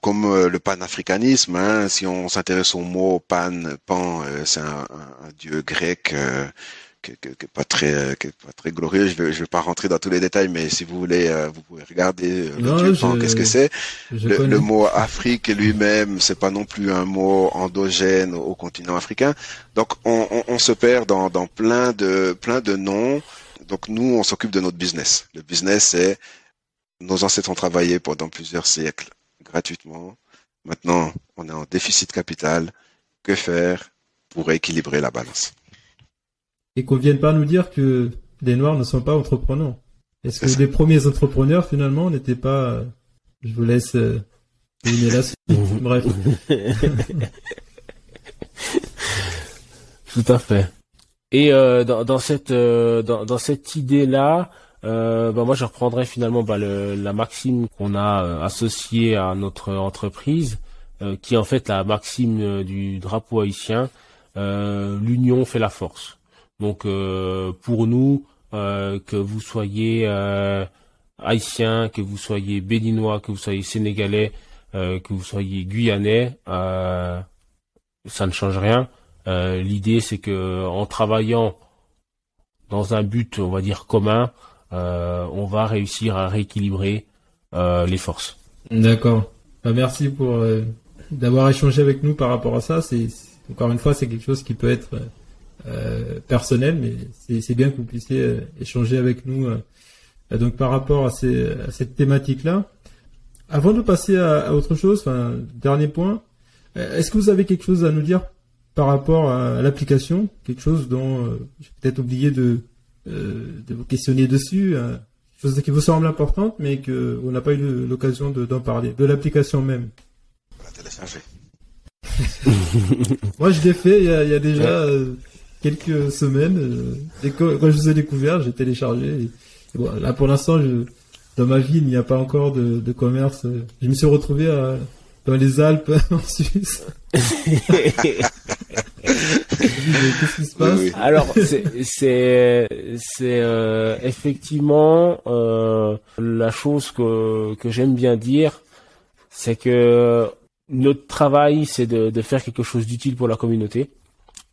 comme euh, le panafricanisme. Hein, si on s'intéresse au mot pan, pan, euh, c'est un, un, dieu grec euh, que, que, pas très que, pas très glorieux. Je vais je vais pas rentrer dans tous les détails, mais si vous voulez, euh, vous pouvez regarder euh, le. Qu'est-ce que c'est le, le, mot Afrique lui-même, c'est pas non plus un mot endogène au, continent africain. Donc on, on, on, se perd dans, dans plein de plein de noms. Donc nous, on s'occupe de notre business. Le business, c'est nos ancêtres ont travaillé pendant plusieurs siècles gratuitement. Maintenant, on est en déficit capital. Que faire pour équilibrer la balance?
Et qu'on vienne pas nous dire que les Noirs ne sont pas entrepreneurs. Est-ce que les premiers entrepreneurs finalement n'étaient pas Je vous laisse euh, là Bref.
Tout à fait. Et euh, dans, dans, cette euh, dans, dans, cette idée là, euh, bah moi je reprendrai finalement bah, le, la maxime qu'on a euh, associée à notre entreprise, euh, qui est en fait la maxime du drapeau haïtien. L'union fait la force. Donc euh, pour nous, euh, que vous soyez euh, haïtien, que vous soyez béninois, que vous soyez sénégalais, que vous soyez guyanais, ça ne change rien. L'idée c'est que en travaillant dans un but, on va dire commun, on va réussir à rééquilibrer les forces.
D'accord. Bah, merci pour d'avoir échangé avec nous par rapport à ça. Encore une fois, c'est quelque chose qui peut être euh, personnel, mais c'est bien que vous puissiez euh, échanger avec nous euh, donc par rapport à, ces, à cette thématique-là. Avant de passer à, autre chose, dernier point, est-ce que vous avez quelque chose à nous dire par rapport à, l'application, quelque chose dont j'ai peut-être oublié de, de vous questionner dessus, chose qui vous semble importante, mais que on n'a pas eu l'occasion d'en parler, de l'application même? Moi, je l'ai fait il y a, il y a déjà quelques semaines. Euh, et quand, je vous ai découvert, j'ai téléchargé. là, pour l'instant, dans ma vie, il n'y a pas encore de, commerce. Je me suis retrouvé dans les Alpes, en Suisse. Qu'est-ce qui se passe?
Alors, c'est euh, effectivement euh, la chose que, que j'aime bien dire, c'est que notre travail, c'est de, de faire quelque chose d'utile pour la communauté.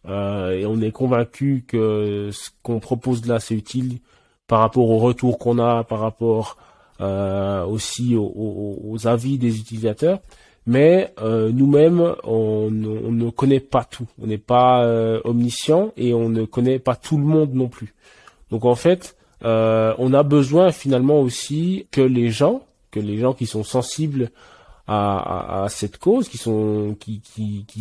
Euh, et on est convaincu que ce qu'on propose là, c'est utile par rapport au retour qu'on a, par rapport euh, aussi aux, avis des utilisateurs. Mais euh, nous-mêmes, on, ne connaît pas tout. On n'est pas omniscient et on ne connaît pas tout le monde non plus. Donc en fait, on a besoin finalement aussi que les gens, que les gens qui sont sensibles à, cette cause, qui sont qui,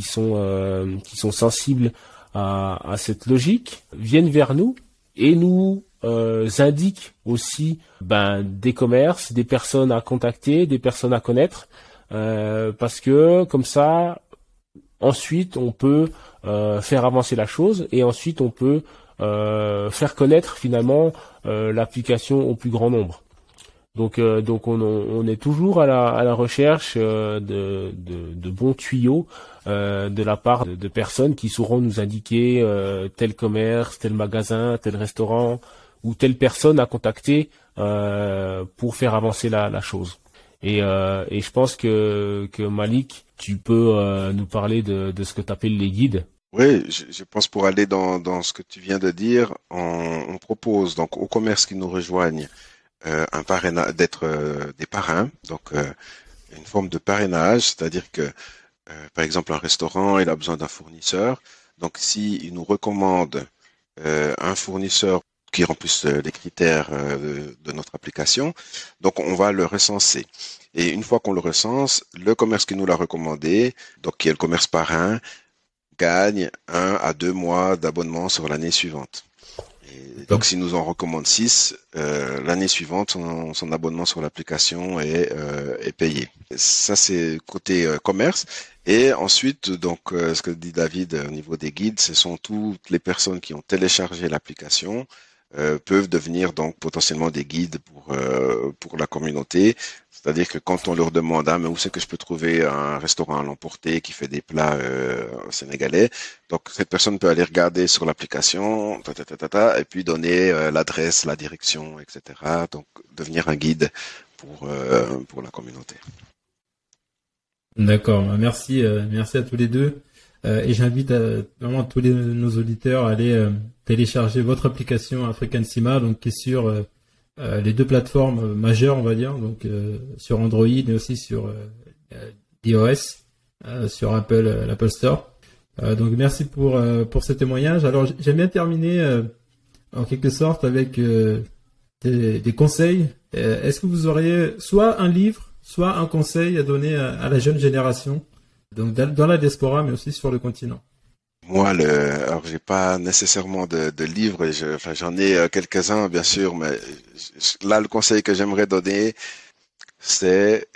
sont qui sont sensibles à, cette logique viennent vers nous et nous euh, indiquent aussi ben, des commerces, des personnes à contacter, des personnes à connaître, euh, parce que comme ça, ensuite on peut euh, faire avancer la chose et ensuite on peut faire connaître finalement l'application au plus grand nombre. Donc, euh, donc on, on, est toujours à la, à la recherche de, de, de, bons tuyaux euh, de la part de, personnes qui sauront nous indiquer euh, tel commerce, tel magasin, tel restaurant ou telle personne à contacter euh, pour faire avancer la, la chose. Et, et je pense que, que Malik, tu peux nous parler de, de ce que tu appelles les guides.
Oui, je, pense pour aller dans, dans ce que tu viens de dire, on, propose donc aux commerces qui nous rejoignent euh, un parrainage, d'être euh, des parrains, donc euh, une forme de parrainage, c'est-à-dire que par exemple un restaurant, il a besoin d'un fournisseur, donc s'il nous recommande un fournisseur qui remplisse les critères de, notre application, donc on va le recenser. Et une fois qu'on le recense, le commerce qui nous l'a recommandé, donc qui est le commerce parrain, gagne un à deux mois d'abonnement sur l'année suivante. Donc, s'il nous en recommande six, euh, l'année suivante, son, abonnement sur l'application est, euh, est payé. Ça, c'est côté euh, commerce. Et ensuite, donc, ce que dit David au niveau des guides, ce sont toutes les personnes qui ont téléchargé l'application, euh, peuvent devenir donc potentiellement des guides pour euh, pour la communauté. C'est-à-dire que quand on leur demande ah mais où c'est que je peux trouver un restaurant à l'emporter qui fait des plats euh, sénégalais, donc cette personne peut aller regarder sur l'application, et puis donner l'adresse, la direction, etc. Donc devenir un guide pour pour la communauté.
D'accord, merci merci à tous les deux. Euh, et j'invite euh, vraiment tous les, nos auditeurs à aller euh, télécharger votre application African Sima, donc qui est sur les deux plateformes majeures, on va dire, donc sur Android et aussi sur iOS, sur Apple, l'Apple Store. donc merci pour pour ce témoignage. Alors j'aime bien terminer en quelque sorte avec des, des, conseils. Est-ce que vous auriez soit un livre, soit un conseil à donner à la jeune génération? Donc dans la diaspora, mais aussi sur le continent.
Moi, le, alors j'ai pas nécessairement de, livres, je, j'en ai euh, quelques-uns bien sûr, mais là le conseil que j'aimerais donner, c'est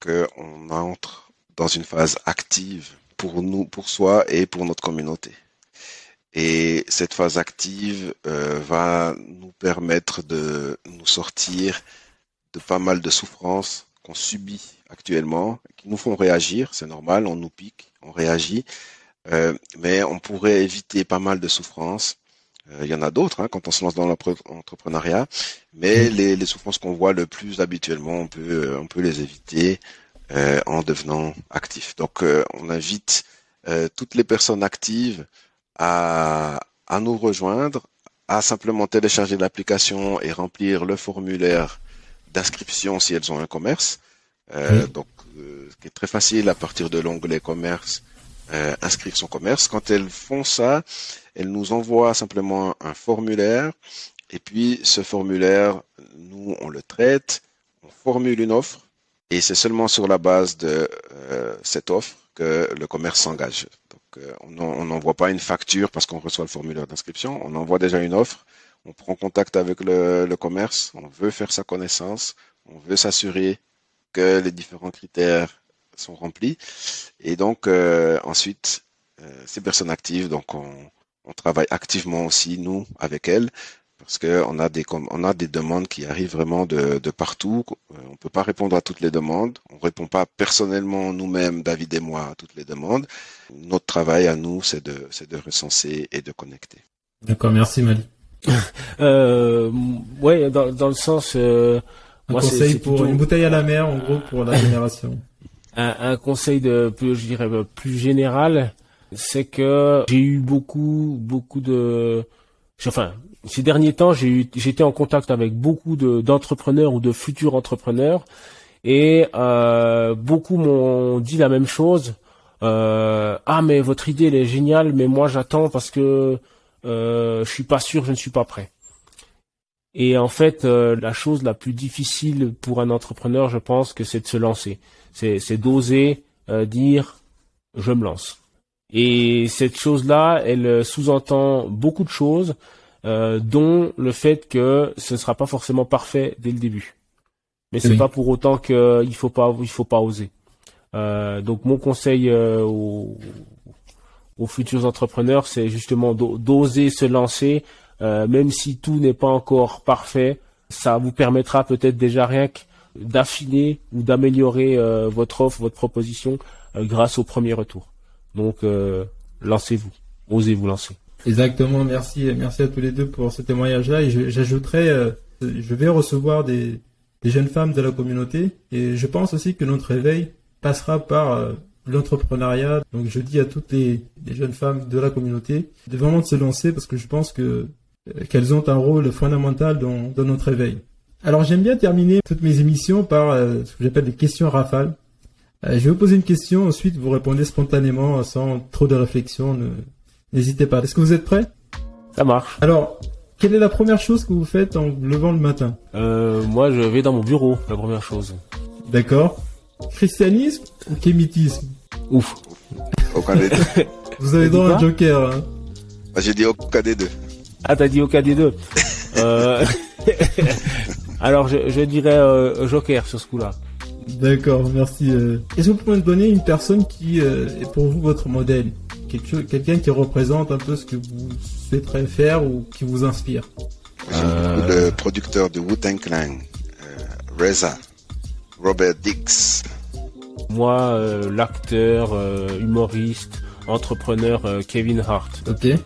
qu'on entre dans une phase active pour nous, pour soi et pour notre communauté. Et cette phase active euh, va nous permettre de nous sortir de pas mal de souffrances qu'on subit actuellement, qui nous font réagir, c'est normal, on nous pique, on réagit, euh, mais on pourrait éviter pas mal de souffrances. Euh, il y en a d'autres hein, quand on se lance dans l'entrepreneuriat, mais mm. les, souffrances qu'on voit le plus habituellement, on peut, on peut les éviter euh, en devenant actif. Donc on invite toutes les personnes actives à, à nous rejoindre, à simplement télécharger l'application et remplir le formulaire d'inscription si elles ont un commerce. Euh, donc, euh, ce qui est très facile à partir de l'onglet commerce, euh, inscrire son commerce. Quand elles font ça, elles nous envoient simplement un formulaire. Et puis, ce formulaire, nous, on le traite, on formule une offre. Et c'est seulement sur la base de cette offre que le commerce s'engage. Donc, on n'envoie pas une facture parce qu'on reçoit le formulaire d'inscription. On envoie déjà une offre on prend contact avec le, commerce, on veut faire sa connaissance, on veut s'assurer que les différents critères sont remplis. Et donc euh, ensuite, euh, ces personnes actives, donc on, travaille activement aussi nous avec elles parce qu'on a des on a des demandes qui arrivent vraiment de, partout. Euh, on peut pas répondre à toutes les demandes. On répond pas personnellement nous-mêmes, David et moi, à toutes les demandes. Notre travail à nous, c'est de c'est de recenser et de connecter.
D'accord, merci Mali.
euh, ouais, dans, dans le sens. Euh,
un conseil pour une bouteille à la mer, en gros, pour la génération.
Un, un, conseil de plus, je dirais, plus général, c'est que j'ai eu beaucoup, beaucoup de, enfin, ces derniers temps, j'ai eu, j'étais en contact avec beaucoup de d'entrepreneurs ou de futurs entrepreneurs, et euh, beaucoup m'ont dit la même chose. Euh, ah mais votre idée elle est géniale, mais moi j'attends parce que euh, je suis pas sûr, je ne suis pas prêt. Et en fait, euh, la chose la plus difficile pour un entrepreneur, je pense que c'est de se lancer. C'est d'oser euh, dire je me lance. Et cette chose-là, elle sous-entend beaucoup de choses, euh, dont le fait que ce ne sera pas forcément parfait dès le début. Mais c'est pas pour autant qu'il faut pas, il faut pas oser. donc mon conseil aux, aux futurs entrepreneurs, c'est justement d'oser se lancer, euh, même si tout n'est pas encore parfait. Ça vous permettra peut-être déjà rien que d'affiner ou d'améliorer euh, votre offre, votre proposition euh, grâce au premier retour. Donc lancez-vous, osez vous lancer.
Exactement, merci, merci à tous les deux pour ce témoignage-là. Et j'ajouterais, je vais recevoir des, jeunes femmes de la communauté et je pense aussi que notre réveil passera par l'entrepreneuriat. Donc je dis à toutes les, jeunes femmes de la communauté de vraiment se lancer parce que je pense que qu'elles ont un rôle fondamental dans, dans notre éveil. Alors j'aime bien terminer toutes mes émissions par euh, ce que j'appelle des questions rafales. Euh, je vais vous poser une question, ensuite vous répondez spontanément sans trop de réflexion. N'hésitez pas. Est-ce que vous êtes prêts?
Ça marche.
Alors, quelle est la première chose que vous faites en levant le matin?
Euh, Moi, je vais dans mon bureau, la première chose.
D'accord. Christianisme ou kémitisme?
Ouf.
Aucun des deux.
Vous avez droit à un joker. Hein.
Bah, j'ai dit aucun des deux.
Ah, t'as dit aucun des deux. euh... Alors, je, je dirais euh, joker sur ce coup-là.
D'accord, merci. Euh. Est-ce que vous pouvez me donner une personne qui euh, est pour vous votre modèle? Quelqu'un qui représente un peu ce que vous souhaiterez faire ou qui vous inspire?
Le producteur de Wu-Tang Clan, Reza, Robert Dix.
Moi, l'acteur, humoriste, entrepreneur Kevin Hart.
Ok.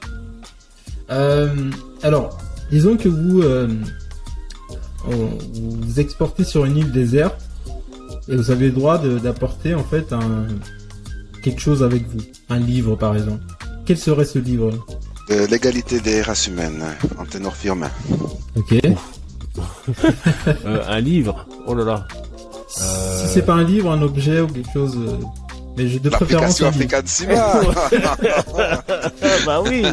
Alors, disons que vous, vous exportez sur une île déserte et vous avez le droit d'apporter en fait un quelque chose avec vous, un livre par exemple. Quel serait ce livre?
L'égalité des races humaines, en ténor firme.
Ok.
Euh, un livre Oh là là.
Si c'est pas un livre, un objet ou quelque chose. Mais j'ai de préférence.
L'application Cima.
bah oui.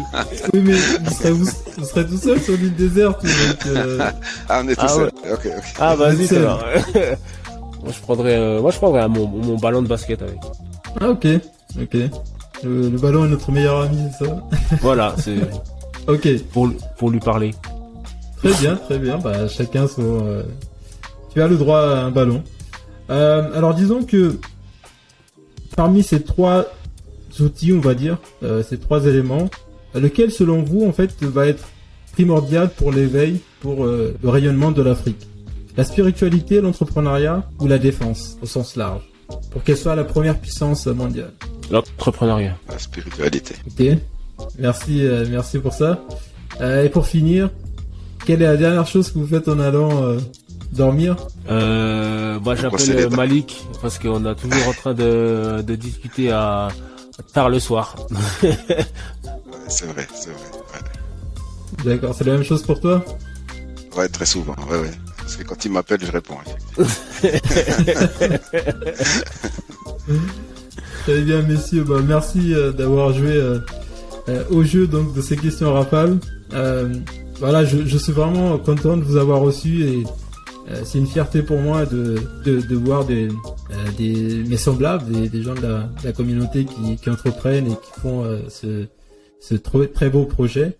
Oui, mais vous serez, tout seul sur l'île déserte. Donc, euh,
Ah, on est tout ah seul. Ok, ok.
Ah, vas-y, alors. moi, je prendrais, euh, moi, je prendrais mon, mon, ballon de basket avec.
Ah, ok. Ok. Le, ballon est notre meilleur ami, c'est ça?
Voilà, c'est.
ok.
Pour, pour lui parler.
Très bien, très bien. Bah, chacun son. Euh, tu as le droit à un ballon. alors, disons que parmi ces trois outils, on va dire, euh, ces trois éléments, lequel selon vous en fait va être primordial pour l'éveil, pour euh, le rayonnement de l'Afrique? La spiritualité, l'entrepreneuriat ou la défense au sens large? Pour qu'elle soit la première puissance mondiale
L'entrepreneuriat.
La spiritualité.
Ok, merci, euh, merci pour ça. et pour finir, quelle est la dernière chose que vous faites en allant dormir
euh, Moi j'appelle Malik parce qu'on est toujours en train de, de discuter à tard le soir.
c'est vrai, c'est vrai.
D'accord, c'est la même chose pour toi?
Ouais, très souvent. Ouais, ouais. Parce que quand il m'appelle, je réponds.
Très bien, messieurs. Bah, merci euh, d'avoir joué euh, euh, au jeu donc de ces questions rafales. voilà, je, je, suis vraiment content de vous avoir reçu et euh, c'est une fierté pour moi de, de, voir des, euh, des mes semblables, des, gens de la, de la communauté qui, qui, entreprennent et qui font euh, ce, ce très beau projet.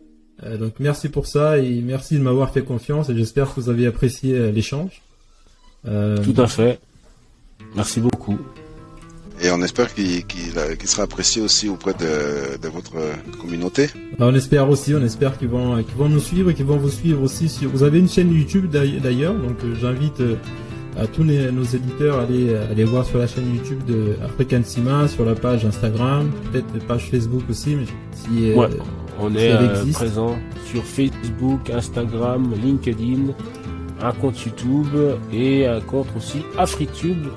donc merci pour ça et merci de m'avoir fait confiance et j'espère que vous avez apprécié l'échange.
Tout à fait. Merci beaucoup.
Et on espère qu'il sera apprécié aussi auprès de, de votre communauté.
Bah, on espère aussi, on espère qu'ils vont, nous suivre et qu'ils vont vous suivre aussi. Sur... Vous avez une chaîne YouTube d'ailleurs, donc euh, j'invite euh, à tous nos éditeurs à aller, aller voir sur la chaîne YouTube de African Cima, sur la page Instagram, peut-être la page Facebook aussi. Mais
si, euh, on est présent sur Facebook, Instagram, LinkedIn, un compte YouTube et un compte aussi AfriTube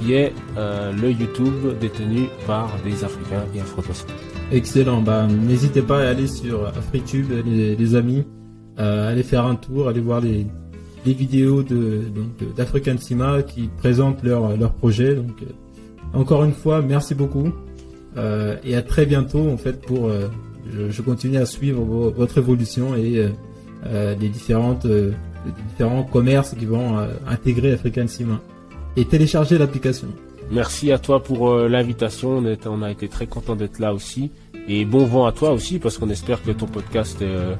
qui est euh, le YouTube détenu par des Africains et afro
Excellent. Bah, n'hésitez pas à aller sur AfriTube, les, amis, euh, allez faire un tour, allez voir les, vidéos de d'African Cima qui présentent leur leur projet. Donc, euh, encore une fois, merci beaucoup euh, et à très bientôt en fait pour je, je, continue à suivre votre évolution et les différentes les différents commerces qui vont intégrer African Cima et télécharger l'application.
Merci à toi pour euh, l'invitation. On, a été très content d'être là aussi. Et bon vent à toi aussi parce qu'on espère que ton podcast euh,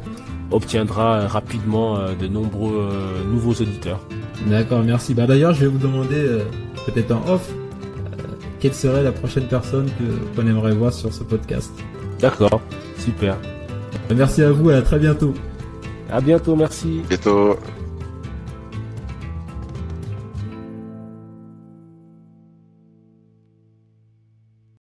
obtiendra rapidement euh, de nombreux nouveaux auditeurs.
D'accord, merci. Bah d'ailleurs, je vais vous demander peut-être en off quelle serait la prochaine personne que qu'on aimerait voir sur ce podcast.
D'accord, super.
Merci à vous et à très bientôt.
À bientôt, merci.
Bientôt.